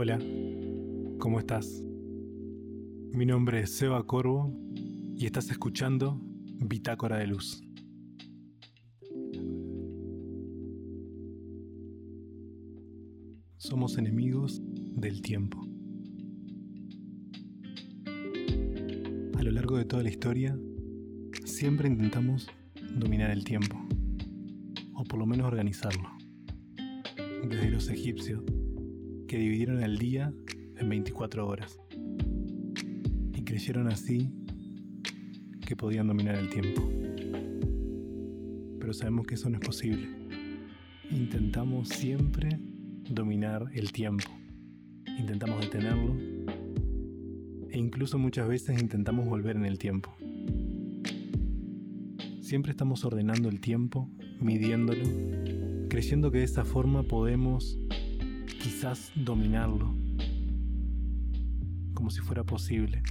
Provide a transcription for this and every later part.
Hola, ¿cómo estás? Mi nombre es Seba Corvo y estás escuchando Bitácora de Luz. Somos enemigos del tiempo. A lo largo de toda la historia, siempre intentamos dominar el tiempo, o por lo menos organizarlo. Desde los egipcios, que dividieron el día en 24 horas, y creyeron así que podían dominar el tiempo. Pero sabemos que eso no es posible. Intentamos siempre dominar el tiempo. Intentamos detenerlo e incluso muchas veces intentamos volver en el tiempo. Siempre estamos ordenando el tiempo, midiéndolo, creyendo que de esa forma podemos quizás dominarlo, como si fuera posible,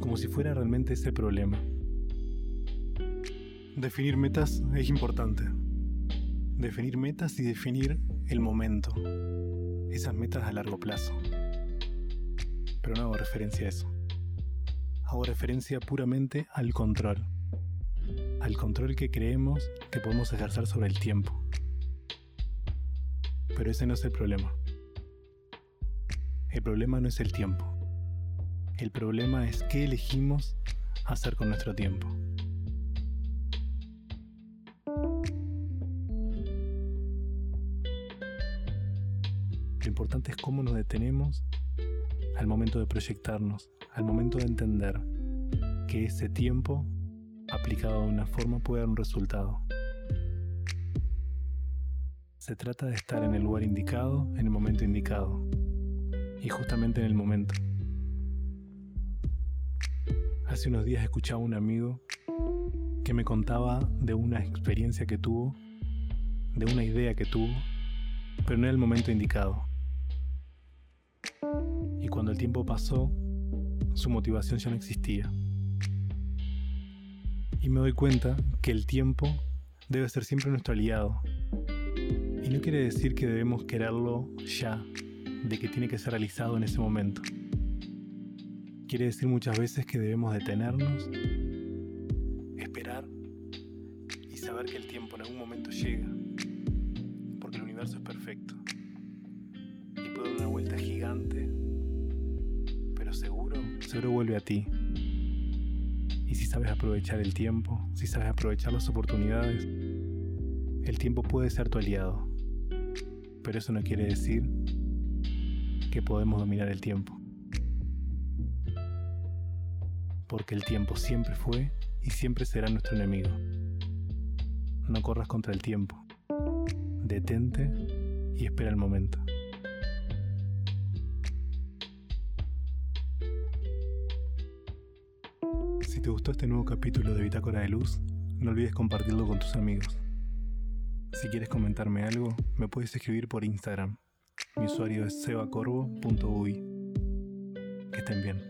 como si fuera realmente ese problema. Definir metas es importante. Definir metas y definir el momento. Esas metas a largo plazo. Pero no hago referencia a eso. Hago referencia puramente al control. Al control que creemos que podemos ejercer sobre el tiempo. Pero ese no es el problema. El problema no es el tiempo. El problema es qué elegimos hacer con nuestro tiempo. Lo importante es cómo nos detenemos al momento de proyectarnos, al momento de entender que ese tiempo aplicado de una forma puede dar un resultado. Se trata de estar en el lugar indicado, en el momento indicado, y justamente en el momento. Hace unos días escuchaba a un amigo que me contaba de una experiencia que tuvo, de una idea que tuvo, pero no en el momento indicado. Y cuando el tiempo pasó, su motivación ya no existía. Y me doy cuenta que el tiempo debe ser siempre nuestro aliado. Y no quiere decir que debemos quererlo ya, de que tiene que ser realizado en ese momento. Quiere decir muchas veces que debemos detenernos, esperar y saber que el tiempo en algún momento llega, porque el universo es perfecto y puede dar una vuelta gigante, pero seguro, seguro vuelve a ti. Y si sabes aprovechar el tiempo, si sabes aprovechar las oportunidades, el tiempo puede ser tu aliado. Pero eso no quiere decir que podemos dominar el tiempo. Porque el tiempo siempre fue y siempre será nuestro enemigo. No corras contra el tiempo. Detente y espera el momento. Si te gustó este nuevo capítulo de Bitácora de Luz, no olvides compartirlo con tus amigos. Si quieres comentarme algo, me puedes escribir por Instagram. Mi usuario es sebacorvo.ui. Que estén bien.